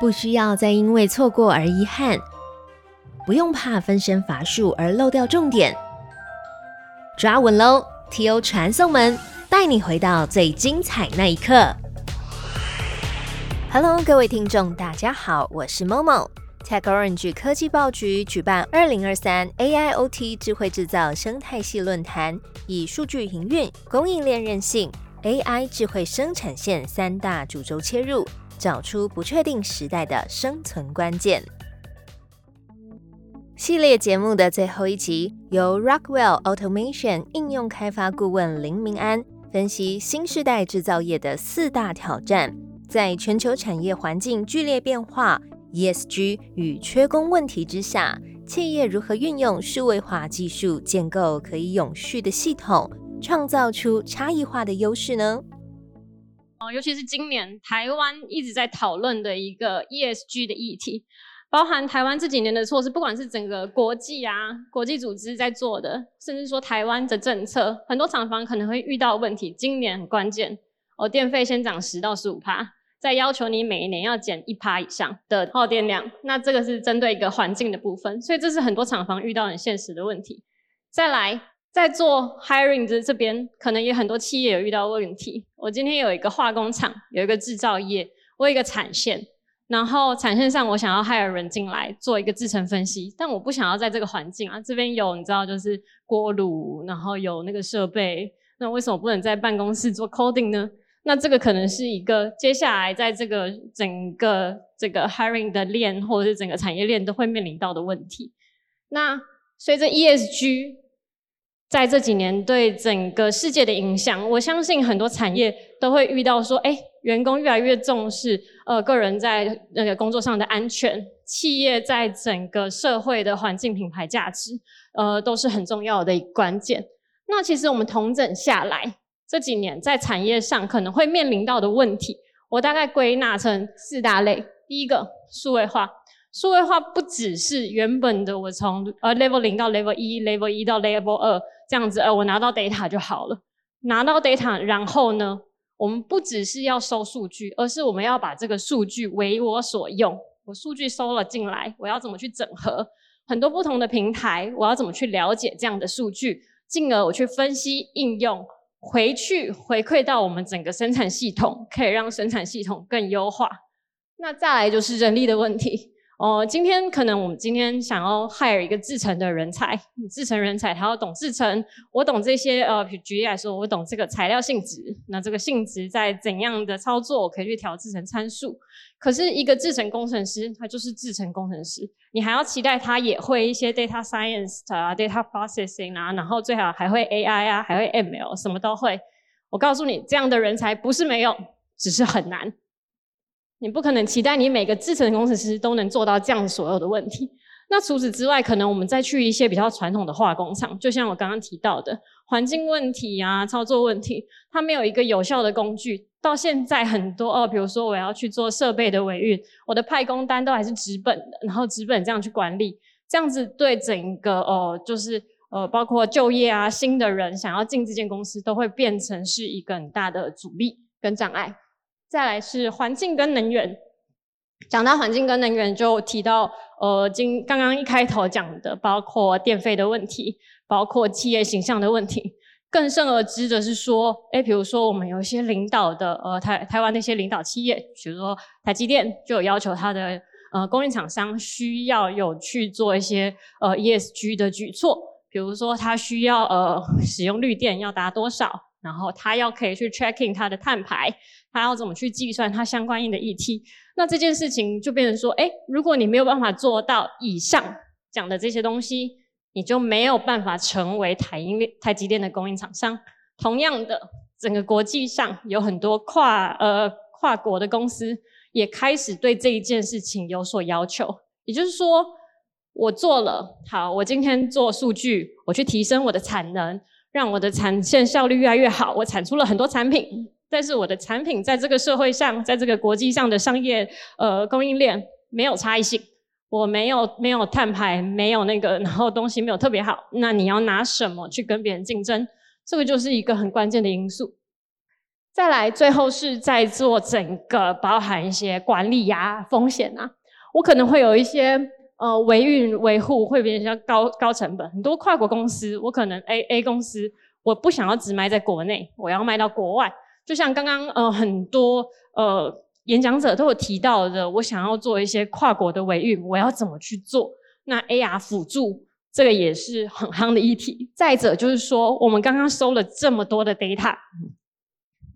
不需要再因为错过而遗憾，不用怕分身乏术而漏掉重点。抓稳喽！T.O. 传送门带你回到最精彩那一刻。Hello，各位听众，大家好，我是 Momo。TechOrange 科技报局举办二零二三 AIoT 智慧制造生态系论坛，以数据营运、供应链韧性、AI 智慧生产线三大主轴切入。找出不确定时代的生存关键。系列节目的最后一集，由 Rockwell Automation 应用开发顾问林明安分析新时代制造业的四大挑战，在全球产业环境剧烈变化、ESG 与缺工问题之下，企业如何运用数位化技术建构可以永续的系统，创造出差异化的优势呢？尤其是今年台湾一直在讨论的一个 ESG 的议题，包含台湾这几年的措施，不管是整个国际啊、国际组织在做的，甚至说台湾的政策，很多厂房可能会遇到问题。今年很关键哦，电费先涨十到十五趴，再要求你每一年要减一趴以上的耗电量。那这个是针对一个环境的部分，所以这是很多厂房遇到很现实的问题。再来。在做 hiring 这这边，可能也很多企业有遇到问题。我今天有一个化工厂，有一个制造业，我有一个产线，然后产线上我想要 hire 人进来做一个制程分析，但我不想要在这个环境啊，这边有你知道就是锅炉，然后有那个设备，那为什么不能在办公室做 coding 呢？那这个可能是一个接下来在这个整个这个 hiring 的链，或者是整个产业链都会面临到的问题。那随着 ESG。在这几年对整个世界的影响，我相信很多产业都会遇到说，哎，员工越来越重视，呃，个人在那个工作上的安全，企业在整个社会的环境品牌价值，呃，都是很重要的一关键。那其实我们统整下来，这几年在产业上可能会面临到的问题，我大概归纳成四大类。第一个，数位化。数位化不只是原本的我从呃 level 零到 level 一，level 一到 level 二这样子，呃，我拿到 data 就好了。拿到 data，然后呢，我们不只是要收数据，而是我们要把这个数据为我所用。我数据收了进来，我要怎么去整合很多不同的平台？我要怎么去了解这样的数据，进而我去分析应用，回去回馈到我们整个生产系统，可以让生产系统更优化。那再来就是人力的问题。哦，今天可能我们今天想要 hire 一个制程的人才，制程人才他要懂制程，我懂这些呃，举例来说，我懂这个材料性质，那这个性质在怎样的操作，我可以去调制成参数。可是一个制程工程师，他就是制程工程师，你还要期待他也会一些 data science 啊，data processing 啊，然后最好还会 AI 啊，还会 ML，什么都会。我告诉你，这样的人才不是没有，只是很难。你不可能期待你每个制程工程师都能做到这样所有的问题。那除此之外，可能我们再去一些比较传统的化工厂，就像我刚刚提到的环境问题啊、操作问题，它没有一个有效的工具。到现在很多哦，比如说我要去做设备的维运，我的派工单都还是纸本的，然后纸本这样去管理，这样子对整个哦，就是呃，包括就业啊，新的人想要进这间公司，都会变成是一个很大的阻力跟障碍。再来是环境跟能源，讲到环境跟能源，就提到呃，今刚刚一开头讲的，包括电费的问题，包括企业形象的问题，更甚而知的是说，哎，比如说我们有一些领导的呃台台湾那些领导企业，比如说台积电，就有要求它的呃供应厂商需要有去做一些呃 ESG 的举措，比如说它需要呃使用绿电要达多少。然后他要可以去 tracking 他的碳排，他要怎么去计算他相关应的 ET？那这件事情就变成说，哎，如果你没有办法做到以上讲的这些东西，你就没有办法成为台英台积电的供应厂商。同样的，整个国际上有很多跨呃跨国的公司也开始对这一件事情有所要求。也就是说，我做了好，我今天做数据，我去提升我的产能。让我的产线效率越来越好，我产出了很多产品，但是我的产品在这个社会上，在这个国际上的商业呃供应链没有差异性，我没有没有碳排，没有那个，然后东西没有特别好，那你要拿什么去跟别人竞争？这个就是一个很关键的因素。再来，最后是在做整个包含一些管理呀、风险啊，我可能会有一些呃维运维护会比较高高成本。很多跨国公司，我可能 A A 公司，我不想要只卖在国内，我要卖到国外。就像刚刚呃很多呃演讲者都有提到的，我想要做一些跨国的维运，我要怎么去做？那 AR 辅助这个也是很夯的议题。再者就是说，我们刚刚收了这么多的 data。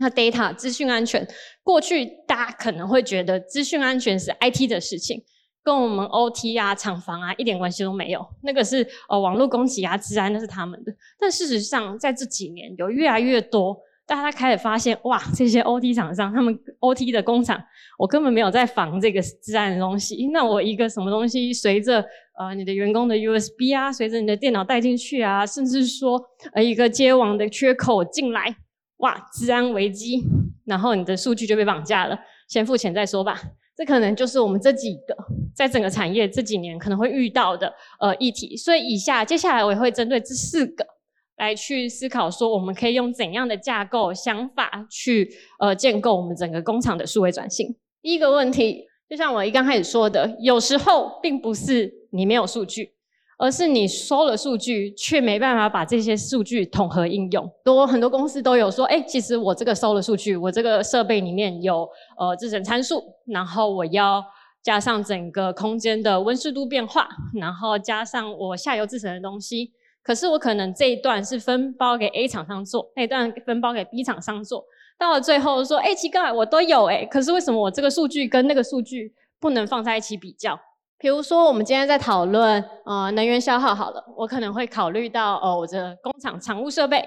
那 data 资讯安全，过去大家可能会觉得资讯安全是 IT 的事情，跟我们 OT 啊、厂房啊一点关系都没有。那个是呃网络攻击啊、治安那是他们的。但事实上，在这几年有越来越多大家开始发现，哇，这些 OT 厂商他们 OT 的工厂，我根本没有在防这个治安的东西。那我一个什么东西随着呃你的员工的 USB 啊，随着你的电脑带进去啊，甚至说呃一个接网的缺口进来。哇，治安危机，然后你的数据就被绑架了，先付钱再说吧。这可能就是我们这几个在整个产业这几年可能会遇到的呃议题。所以以下接下来我也会针对这四个来去思考，说我们可以用怎样的架构想法去呃建构我们整个工厂的数位转型。第一个问题，就像我一刚开始说的，有时候并不是你没有数据。而是你收了数据，却没办法把这些数据统合应用。多很多公司都有说，哎，其实我这个收了数据，我这个设备里面有呃制程参数，然后我要加上整个空间的温湿度变化，然后加上我下游制成的东西。可是我可能这一段是分包给 A 厂商做，那一段分包给 B 厂商做。到了最后说，哎，奇怪，我都有哎，可是为什么我这个数据跟那个数据不能放在一起比较？比如说，我们今天在讨论呃能源消耗，好了，我可能会考虑到哦，我的工厂常务设备，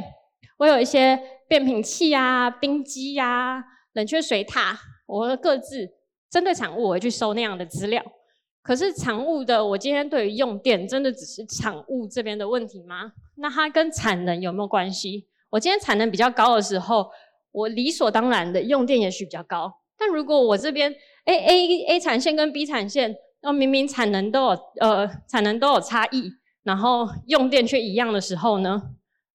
我有一些变频器啊、冰机呀、冷却水塔，我各自针对产物，我去收那样的资料。可是产物的，我今天对于用电，真的只是产物这边的问题吗？那它跟产能有没有关系？我今天产能比较高的时候，我理所当然的用电也许比较高。但如果我这边 A A A 产线跟 B 产线，那明明产能都有呃产能都有差异，然后用电却一样的时候呢，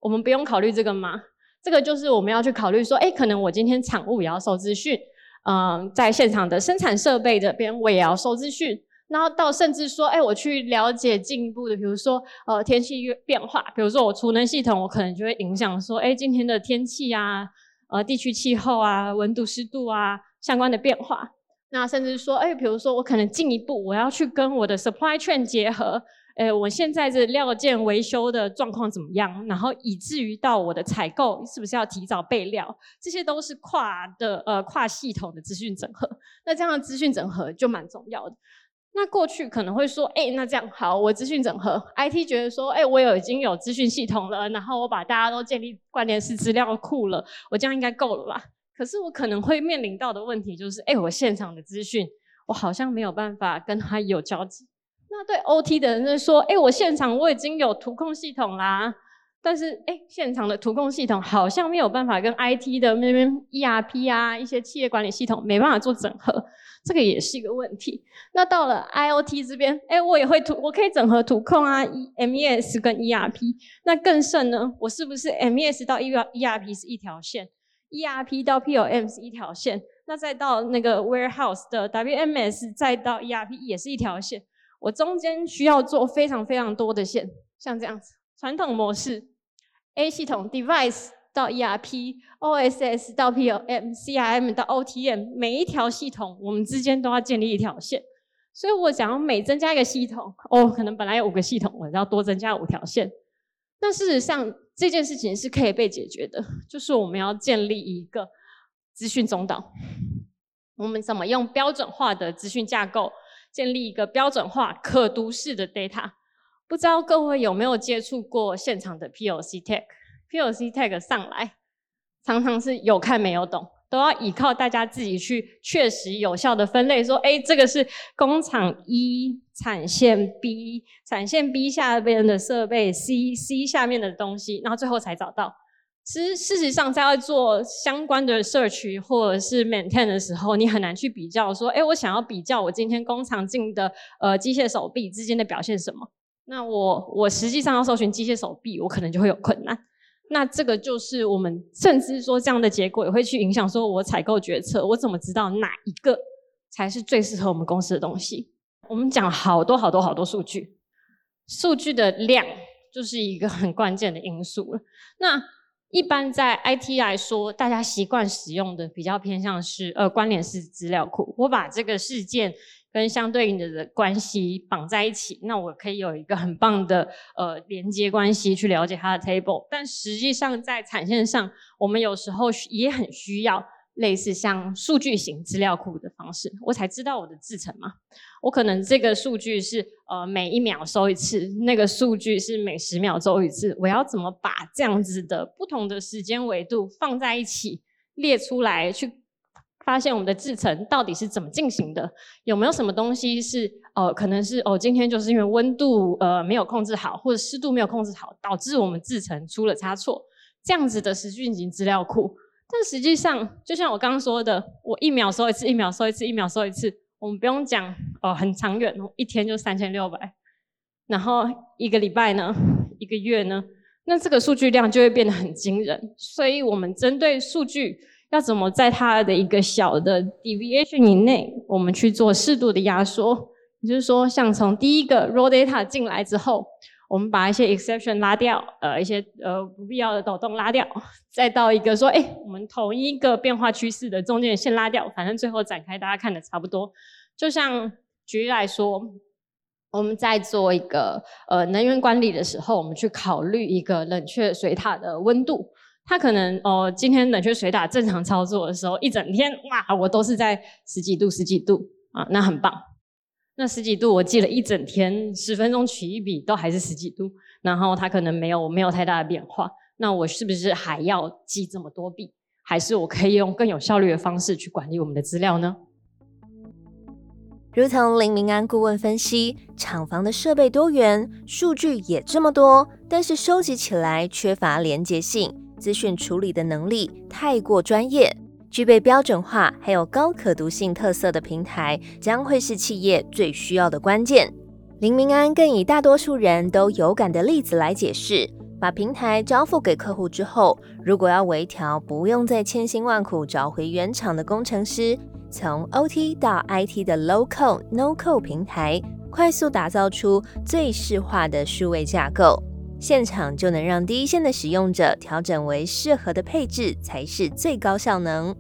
我们不用考虑这个吗？这个就是我们要去考虑说，哎，可能我今天产物也要收资讯，嗯，在现场的生产设备这边我也要收资讯，然后到甚至说，哎，我去了解进一步的，比如说呃天气变化，比如说我储能系统，我可能就会影响说，哎，今天的天气啊，呃地区气候啊，温度湿度啊相关的变化。那甚至说，哎，比如说我可能进一步，我要去跟我的 supply chain 结合，哎，我现在这料件维修的状况怎么样？然后以至于到我的采购是不是要提早备料？这些都是跨的呃跨系统的资讯整合。那这样的资讯整合就蛮重要的。那过去可能会说，哎，那这样好，我资讯整合，IT 觉得说，哎，我有已经有资讯系统了，然后我把大家都建立关联式资料库了，我这样应该够了吧？可是我可能会面临到的问题就是，哎，我现场的资讯，我好像没有办法跟他有交集。那对 OT 的人在说，哎，我现场我已经有图控系统啦，但是，哎，现场的图控系统好像没有办法跟 IT 的那边 ERP 啊，一些企业管理系统没办法做整合，这个也是一个问题。那到了 IOT 这边，哎，我也会图，我可以整合图控啊，MES 跟 ERP。那更甚呢，我是不是 MES 到 ERP 是一条线？ERP 到 POM 是一条线，那再到那个 warehouse 的 WMS，再到 ERP 也是一条线。我中间需要做非常非常多的线，像这样子。传统模式，A 系统 device 到 ERP，OSS 到 POM，CRM 到 OTM，每一条系统我们之间都要建立一条线。所以我想要每增加一个系统，哦，可能本来有五个系统，我要多增加五条线。但事实上，这件事情是可以被解决的，就是我们要建立一个资讯中岛。我们怎么用标准化的资讯架构建立一个标准化可读式的 data？不知道各位有没有接触过现场的 POC tag？POC tag 上来，常常是有看没有懂。都要依靠大家自己去确实有效的分类，说，哎，这个是工厂一产线 B，产线 B 下边的设备 C，C 下面的东西，然后最后才找到。其实事实上，在要做相关的 search 或者是 maintain 的时候，你很难去比较说，哎，我想要比较我今天工厂进的呃机械手臂之间的表现什么？那我我实际上要搜寻机械手臂，我可能就会有困难。那这个就是我们甚至说这样的结果也会去影响说我采购决策，我怎么知道哪一个才是最适合我们公司的东西？我们讲好多好多好多数据，数据的量就是一个很关键的因素了。那一般在 IT 来说，大家习惯使用的比较偏向是呃关联式资料库，我把这个事件。跟相对应的的关系绑在一起，那我可以有一个很棒的呃连接关系去了解它的 table。但实际上在产线上，我们有时候也很需要类似像数据型资料库的方式，我才知道我的制程嘛。我可能这个数据是呃每一秒收一次，那个数据是每十秒收一次，我要怎么把这样子的不同的时间维度放在一起列出来去？发现我们的制程到底是怎么进行的？有没有什么东西是呃，可能是哦，今天就是因为温度呃没有控制好，或者湿度没有控制好，导致我们制程出了差错。这样子的时序型资料库，但实际上就像我刚刚说的，我一秒收一次，一秒收一次，一秒收一次，我们不用讲哦，很长远，一天就三千六百，然后一个礼拜呢，一个月呢，那这个数据量就会变得很惊人。所以我们针对数据。要怎么在它的一个小的 deviation 以内，我们去做适度的压缩？也就是说，像从第一个 raw data 进来之后，我们把一些 exception 拉掉，呃，一些呃不必要的抖动拉掉，再到一个说，哎，我们同一个变化趋势的中间线拉掉，反正最后展开大家看的差不多。就像举例来说，我们在做一个呃能源管理的时候，我们去考虑一个冷却水塔的温度。他可能哦，今天冷却水打正常操作的时候，一整天哇，我都是在十几度、十几度啊，那很棒。那十几度我记了一整天，十分钟取一笔都还是十几度，然后它可能没有没有太大的变化。那我是不是还要记这么多笔？还是我可以用更有效率的方式去管理我们的资料呢？如同林明安顾问分析，厂房的设备多元，数据也这么多，但是收集起来缺乏连接性。资讯处理的能力太过专业，具备标准化还有高可读性特色的平台，将会是企业最需要的关键。林明安更以大多数人都有感的例子来解释：把平台交付给客户之后，如果要微调，不用再千辛万苦找回原厂的工程师，从 OT 到 IT 的 Local No Code 平台，快速打造出最适化的数位架构。现场就能让第一线的使用者调整为适合的配置，才是最高效能。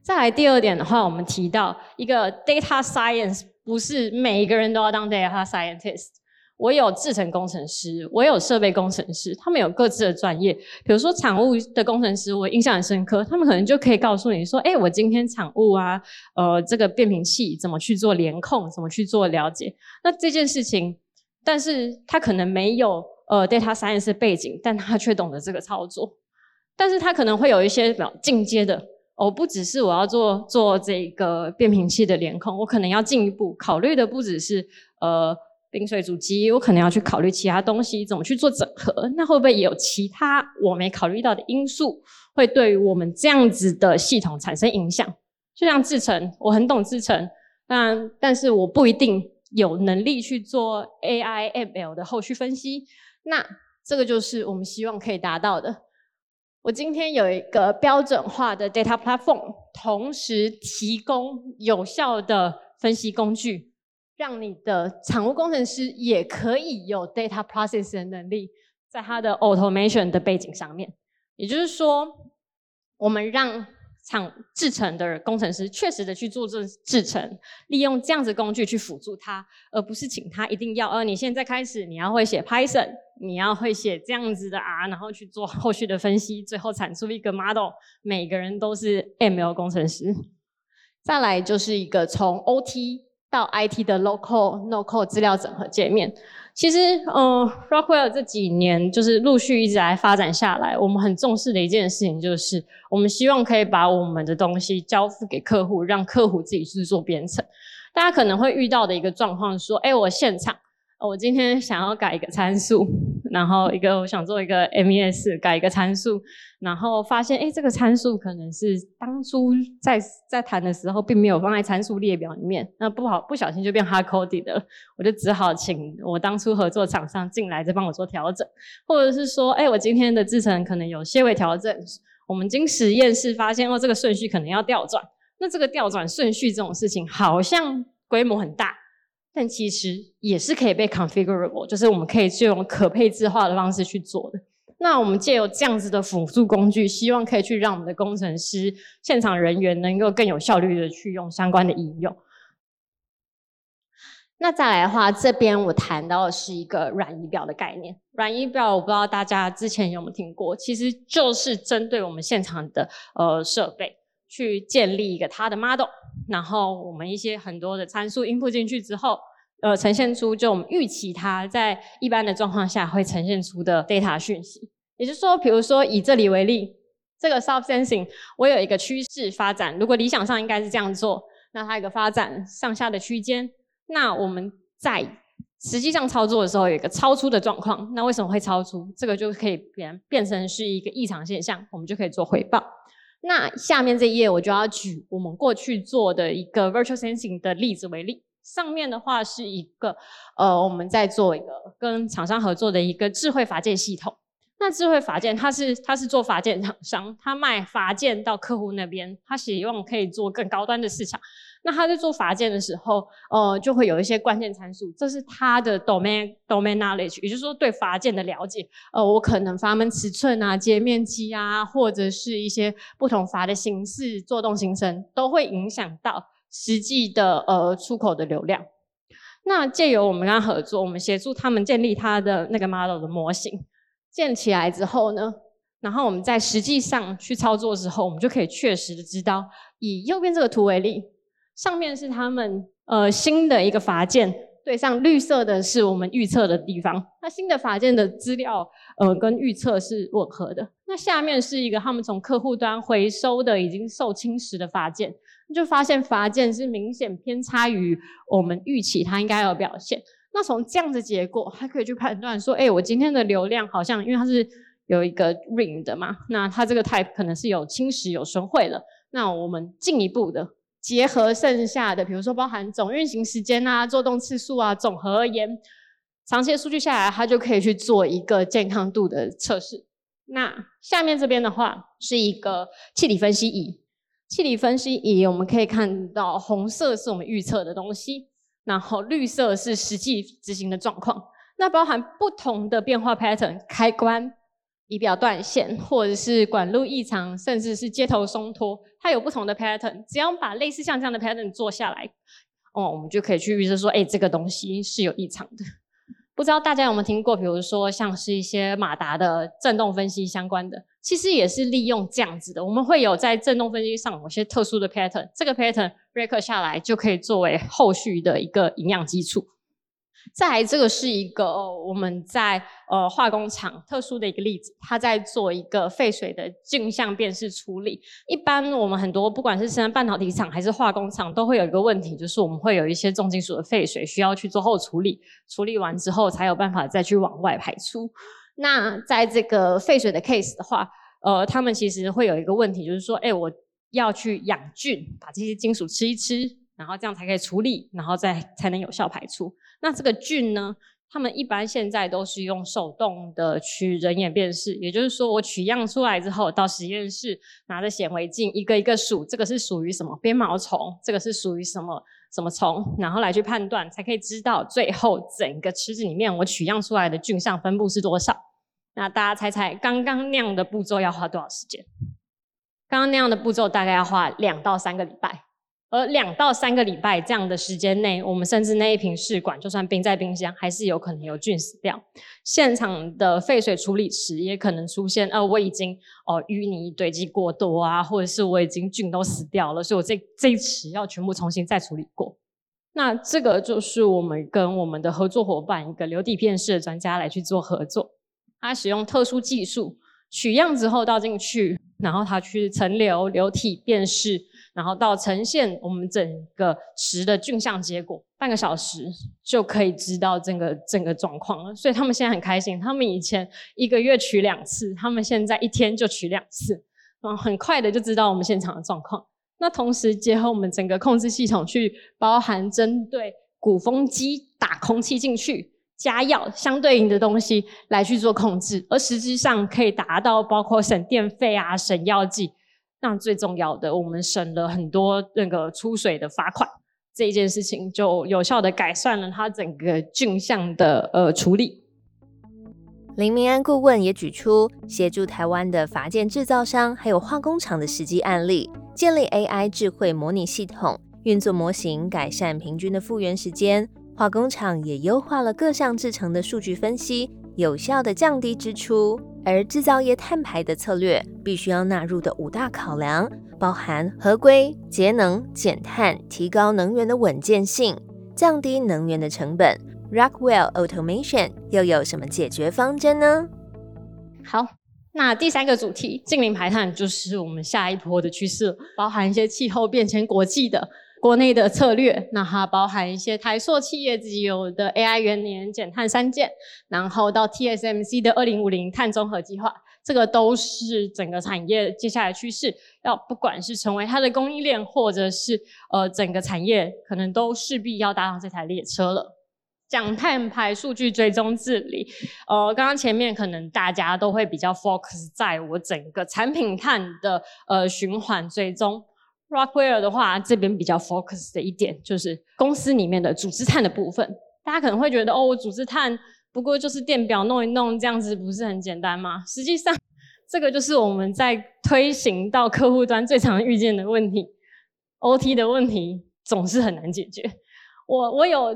再来第二点的话，我们提到一个 data science，不是每一个人都要当 data scientist。我有制程工程师，我有设备工程师，他们有各自的专业。比如说产物的工程师，我印象很深刻，他们可能就可以告诉你说：“哎，我今天产物啊，呃，这个变频器怎么去做联控，怎么去做了解。”那这件事情。但是他可能没有呃 data science 背景，但他却懂得这个操作。但是他可能会有一些比较进阶的哦，不只是我要做做这个变频器的联控，我可能要进一步考虑的不只是呃冰水主机，我可能要去考虑其他东西怎么去做整合。那会不会也有其他我没考虑到的因素，会对于我们这样子的系统产生影响？就像制程，我很懂制程，但但是我不一定。有能力去做 AI ML 的后续分析，那这个就是我们希望可以达到的。我今天有一个标准化的 data platform，同时提供有效的分析工具，让你的产务工程师也可以有 data process 的能力，在它的 automation 的背景上面。也就是说，我们让厂制成的工程师确实的去做这制成，利用这样子工具去辅助他，而不是请他一定要，呃，你现在开始你要会写 Python，你要会写这样子的 R，，然后去做后续的分析，最后产出一个 model。每个人都是 ML 工程师。再来就是一个从 OT 到 IT 的 Local No-Code 资料整合界面。其实，嗯，Rockwell 这几年就是陆续一直来发展下来。我们很重视的一件事情就是，我们希望可以把我们的东西交付给客户，让客户自己去做编程。大家可能会遇到的一个状况是说，哎，我现场，我今天想要改一个参数，然后一个我想做一个 MES 改一个参数，然后发现哎，这个参数可能是当初在在谈的时候并没有放在参数列表里面，那不好不小心就变 hard coded 了，我就只好请我当初合作厂商进来再帮我做调整，或者是说，哎，我今天的制程可能有些微调整，我们经实验室发现哦，这个顺序可能要调转，那这个调转顺序这种事情好像规模很大。但其实也是可以被 configurable，就是我们可以就用可配置化的方式去做的。那我们借由这样子的辅助工具，希望可以去让我们的工程师、现场人员能够更有效率的去用相关的应用。那再来的话，这边我谈到的是一个软仪表的概念。软仪表我不知道大家之前有没有听过，其实就是针对我们现场的呃设备去建立一个它的 model。然后我们一些很多的参数 input 进去之后，呃，呈现出就我们预期它在一般的状况下会呈现出的 data 讯息。也就是说，比如说以这里为例，这个 soft sensing 我有一个趋势发展，如果理想上应该是这样做，那它一个发展上下的区间，那我们在实际上操作的时候有一个超出的状况，那为什么会超出？这个就可以变变成是一个异常现象，我们就可以做回报。那下面这一页我就要举我们过去做的一个 virtual sensing 的例子为例。上面的话是一个呃，我们在做一个跟厂商合作的一个智慧法件系统。那智慧法件它是它是做法件厂商，它卖法件到客户那边，它希望可以做更高端的市场。那他在做法件的时候，呃，就会有一些关键参数，这是他的 domain domain knowledge，也就是说对法件的了解。呃，我可能阀门尺寸啊、截面积啊，或者是一些不同阀的形式、做动形成，都会影响到实际的呃出口的流量。那借由我们跟他合作，我们协助他们建立他的那个 model 的模型，建起来之后呢，然后我们在实际上去操作之后，我们就可以确实的知道，以右边这个图为例。上面是他们呃新的一个法件，对上绿色的是我们预测的地方。那新的法件的资料呃跟预测是吻合的。那下面是一个他们从客户端回收的已经受侵蚀的法件，就发现法件是明显偏差于我们预期它应该有表现。那从这样的结果，还可以去判断说，哎，我今天的流量好像因为它是有一个 ring 的嘛，那它这个 type 可能是有侵蚀有损毁了。那我们进一步的。结合剩下的，比如说包含总运行时间啊、做动次数啊，总和而言，长期的数据下来，它就可以去做一个健康度的测试。那下面这边的话是一个气体分析仪，气体分析仪我们可以看到，红色是我们预测的东西，然后绿色是实际执行的状况。那包含不同的变化 pattern 开关。仪表断线，或者是管路异常，甚至是接头松脱，它有不同的 pattern。只要把类似像这样的 pattern 做下来，哦，我们就可以去预测说，哎，这个东西是有异常的。不知道大家有没有听过，比如说像是一些马达的振动分析相关的，其实也是利用这样子的。我们会有在振动分析上某些特殊的 pattern，这个 pattern break 下来就可以作为后续的一个营养基础。再来，这个是一个我们在呃化工厂特殊的一个例子，它在做一个废水的镜像辨识处理。一般我们很多不管是生半导体厂还是化工厂，都会有一个问题，就是我们会有一些重金属的废水需要去做后处理，处理完之后才有办法再去往外排出。那在这个废水的 case 的话，呃，他们其实会有一个问题，就是说，哎，我要去养菌，把这些金属吃一吃，然后这样才可以处理，然后再才能有效排出。那这个菌呢？他们一般现在都是用手动的取人眼辨识，也就是说，我取样出来之后，到实验室拿着显微镜一个一个数，这个是属于什么鞭毛虫，这个是属于什么什么虫，然后来去判断，才可以知道最后整个池子里面我取样出来的菌相分布是多少。那大家猜猜，刚刚那样的步骤要花多少时间？刚刚那样的步骤大概要花两到三个礼拜。而两到三个礼拜这样的时间内，我们甚至那一瓶试管就算冰在冰箱，还是有可能有菌死掉。现场的废水处理池也可能出现，呃，我已经哦淤泥堆积过多啊，或者是我已经菌都死掉了，所以我这这一池要全部重新再处理过。那这个就是我们跟我们的合作伙伴一个流体辨识的专家来去做合作，他使用特殊技术取样之后倒进去。然后他去层流、流体辨识，然后到呈现我们整个池的菌相结果，半个小时就可以知道整个整个状况了。所以他们现在很开心，他们以前一个月取两次，他们现在一天就取两次，然后，很快的就知道我们现场的状况。那同时结合我们整个控制系统，去包含针对鼓风机打空气进去。加药相对应的东西来去做控制，而实际上可以达到包括省电费啊、省药剂，那最重要的，我们省了很多那个出水的罚款，这一件事情就有效的改善了它整个菌相的呃处理。林明安顾问也举出协助台湾的法件制造商还有化工厂的实际案例，建立 AI 智慧模拟系统，运作模型，改善平均的复原时间。化工厂也优化了各项制成的数据分析，有效的降低支出。而制造业碳排的策略必须要纳入的五大考量，包含合规、节能、减碳、提高能源的稳健性、降低能源的成本。Rockwell Automation 又有什么解决方针呢？好，那第三个主题，近零排碳就是我们下一波的趋势，包含一些气候变迁、国际的。国内的策略，那它包含一些台塑企业自己有的 AI 元年减碳三件，然后到 TSMC 的二零五零碳综合计划，这个都是整个产业接下来趋势。要不管是成为它的供应链，或者是呃整个产业，可能都势必要搭上这台列车了。讲碳排数据追踪治理，呃，刚刚前面可能大家都会比较 focus 在我整个产品碳的呃循环追踪。Rockwell 的话，这边比较 focus 的一点就是公司里面的组织碳的部分。大家可能会觉得，哦，我组织碳不过就是电表弄一弄，这样子不是很简单吗？实际上，这个就是我们在推行到客户端最常遇见的问题。OT 的问题总是很难解决。我我有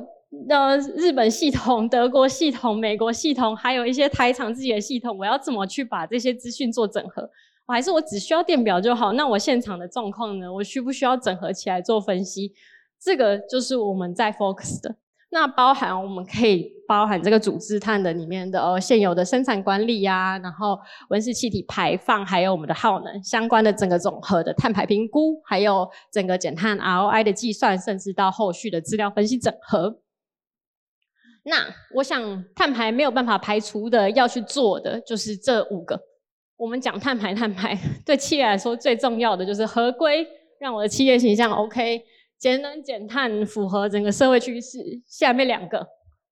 的日本系统、德国系统、美国系统，还有一些台厂自己的系统，我要怎么去把这些资讯做整合？我还是我只需要电表就好，那我现场的状况呢？我需不需要整合起来做分析？这个就是我们在 focus 的。那包含我们可以包含这个组织碳的里面的呃现有的生产管理呀，然后温室气体排放，还有我们的耗能相关的整个总和的碳排评估，还有整个减碳 ROI 的计算，甚至到后续的资料分析整合。那我想碳排没有办法排除的，要去做的就是这五个。我们讲碳排，碳排 对企业来说最重要的就是合规，让我的企业形象 OK；节能减碳，符合整个社会趋势。下面两个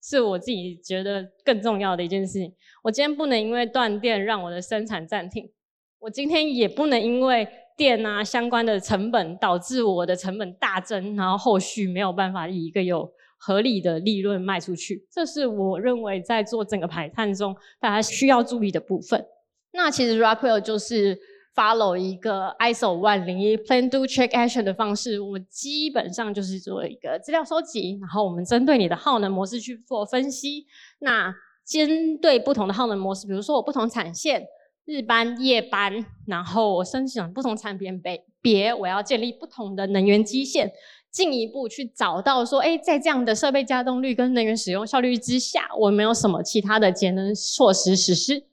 是我自己觉得更重要的一件事情。我今天不能因为断电让我的生产暂停，我今天也不能因为电啊相关的成本导致我的成本大增，然后后续没有办法以一个有合理的利润卖出去。这是我认为在做整个排碳中大家需要注意的部分。那其实 Rockwell 就是 follow 一个 ISO 万零一 Plan Do Check Action 的方式，我们基本上就是做一个资料收集，然后我们针对你的耗能模式去做分析。那针对不同的耗能模式，比如说我不同产线，日班、夜班，然后我申请不同产品别别，我要建立不同的能源基线，进一步去找到说，哎，在这样的设备加动率跟能源使用效率之下，我没有什么其他的节能措施实施。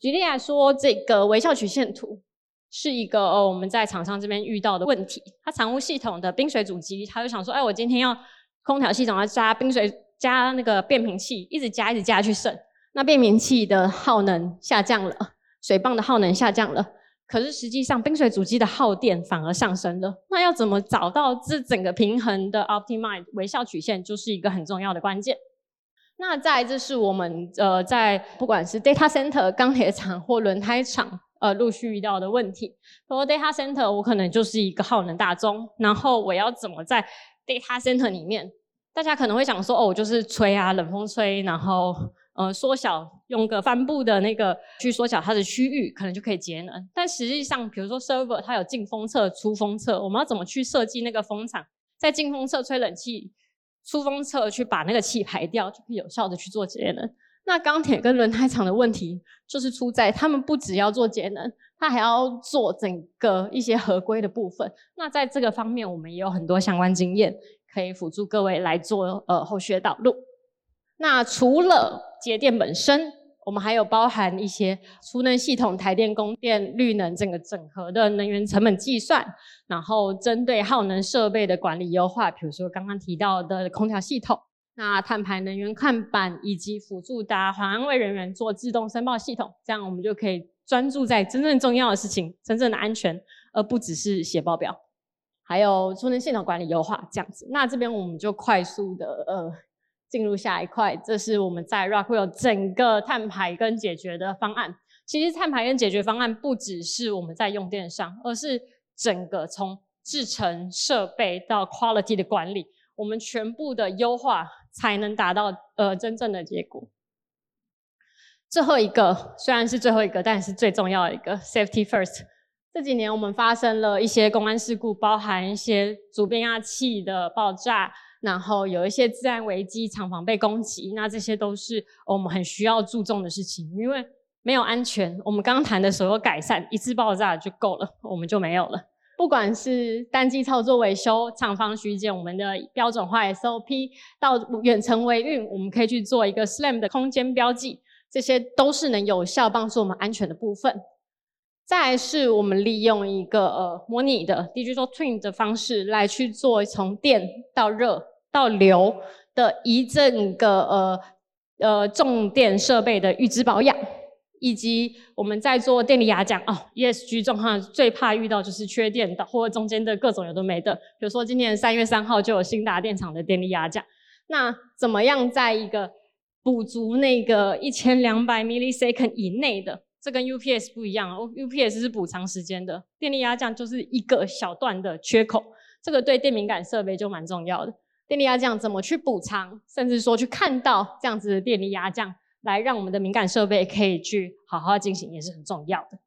举例来说，这个微笑曲线图是一个哦我们在厂商这边遇到的问题。它常务系统的冰水主机，他就想说，哎，我今天要空调系统要加冰水，加那个变频器，一直加一直加去省，那变频器的耗能下降了，水泵的耗能下降了，可是实际上冰水主机的耗电反而上升了。那要怎么找到这整个平衡的 optimize 微笑曲线，就是一个很重要的关键。那再就是我们呃在不管是 data center 钢铁厂或轮胎厂呃陆续遇到的问题。说 data center 我可能就是一个耗能大宗，然后我要怎么在 data center 里面？大家可能会想说哦，我就是吹啊，冷风吹，然后呃缩小用个帆布的那个去缩小它的区域，可能就可以节能。但实际上，比如说 server 它有进风侧、出风侧，我们要怎么去设计那个风场，在进风侧吹冷气？出风侧去把那个气排掉，就可以有效的去做节能。那钢铁跟轮胎厂的问题，就是出在他们不只要做节能，他还要做整个一些合规的部分。那在这个方面，我们也有很多相关经验，可以辅助各位来做呃后续的导入。那除了节电本身，我们还有包含一些储能系统、台电供电、绿能整个整合的能源成本计算，然后针对耗能设备的管理优化，比如说刚刚提到的空调系统，那碳排能源看板以及辅助达环安卫人员做自动申报系统，这样我们就可以专注在真正重要的事情、真正的安全，而不只是写报表。还有储能系统管理优化这样子，那这边我们就快速的呃。进入下一块，这是我们在 Rockwell 整个碳排跟解决的方案。其实碳排跟解决方案不只是我们在用电上，而是整个从制成设备到 quality 的管理，我们全部的优化才能达到呃真正的结果。最后一个虽然是最后一个，但是最重要的一个 safety first。这几年我们发生了一些公安事故，包含一些主变压器的爆炸。然后有一些自然危机，厂房被攻击，那这些都是我们很需要注重的事情，因为没有安全，我们刚谈的所有改善，一次爆炸就够了，我们就没有了。不管是单机操作维修、厂房巡检，我们的标准化 SOP，到远程维运，我们可以去做一个 SLAM 的空间标记，这些都是能有效帮助我们安全的部分。再来是我们利用一个呃模拟的 Digital Twin 的方式来去做从电到热。到流的一整个呃呃重电设备的预知保养，以及我们在做电力压降哦，ESG 状况最怕遇到就是缺电的或中间的各种有的没的，比如说今年三月三号就有新达电厂的电力压降，那怎么样在一个补足那个一千两百 millisecond 以内的，这跟 UPS 不一样哦，UPS 是补长时间的，电力压降就是一个小段的缺口，这个对电敏感设备就蛮重要的。电力压降怎么去补偿，甚至说去看到这样子的电力压降，来让我们的敏感设备可以去好好进行，也是很重要的。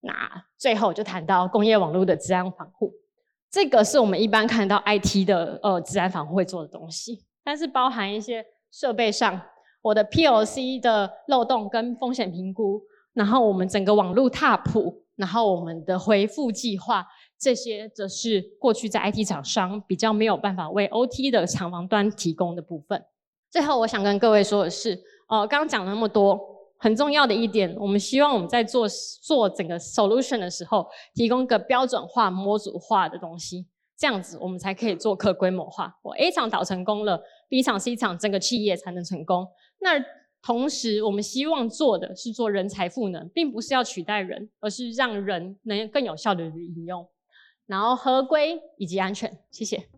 那最后就谈到工业网络的治安防护，这个是我们一般看到 IT 的呃治安防护会做的东西，但是包含一些设备上我的 PLC 的漏洞跟风险评估，然后我们整个网络踏谱，然后我们的回复计划。这些则是过去在 IT 厂商比较没有办法为 OT 的厂房端提供的部分。最后，我想跟各位说的是，呃，刚刚讲了那么多，很重要的一点，我们希望我们在做做整个 solution 的时候，提供一个标准化、模组化的东西，这样子我们才可以做可规模化。我 A 厂导成功了，B 厂、C 厂整个企业才能成功。那同时，我们希望做的是做人才赋能，并不是要取代人，而是让人能更有效的运用。然后合规以及安全，谢谢。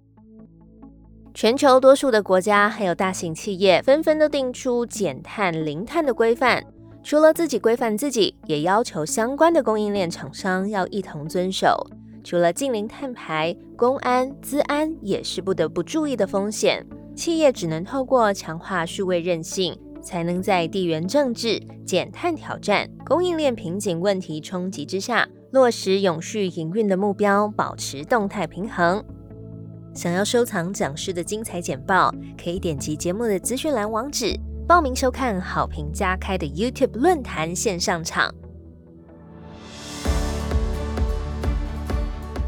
全球多数的国家还有大型企业纷纷都定出减碳、零碳的规范，除了自己规范自己，也要求相关的供应链厂商要一同遵守。除了近零碳排，公安、资安也是不得不注意的风险。企业只能透过强化数位韧性，才能在地缘政治、减碳挑战、供应链瓶颈问题冲击之下。落实永续营运的目标，保持动态平衡。想要收藏讲师的精彩简报，可以点击节目的资讯栏网址，报名收看好评加开的 YouTube 论坛线上场。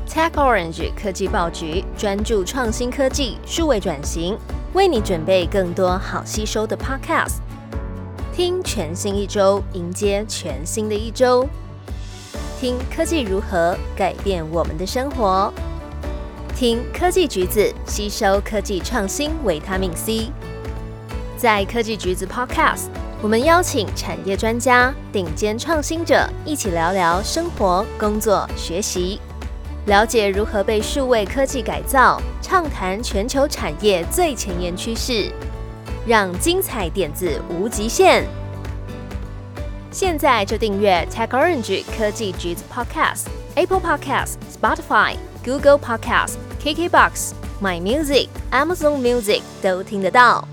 Tech Orange 科技报局专注创新科技、数位转型，为你准备更多好吸收的 Podcast。听全新一周，迎接全新的一周。听科技如何改变我们的生活？听科技橘子吸收科技创新维他命 C。在科技橘子 Podcast，我们邀请产业专家、顶尖创新者一起聊聊生活、工作、学习，了解如何被数位科技改造，畅谈全球产业最前沿趋势，让精彩点子无极限。现在就订阅 Tech Orange 科技橘子 Podcast、Apple Podcast、Spotify、Google Podcast、KKBox、My Music、Amazon Music 都听得到。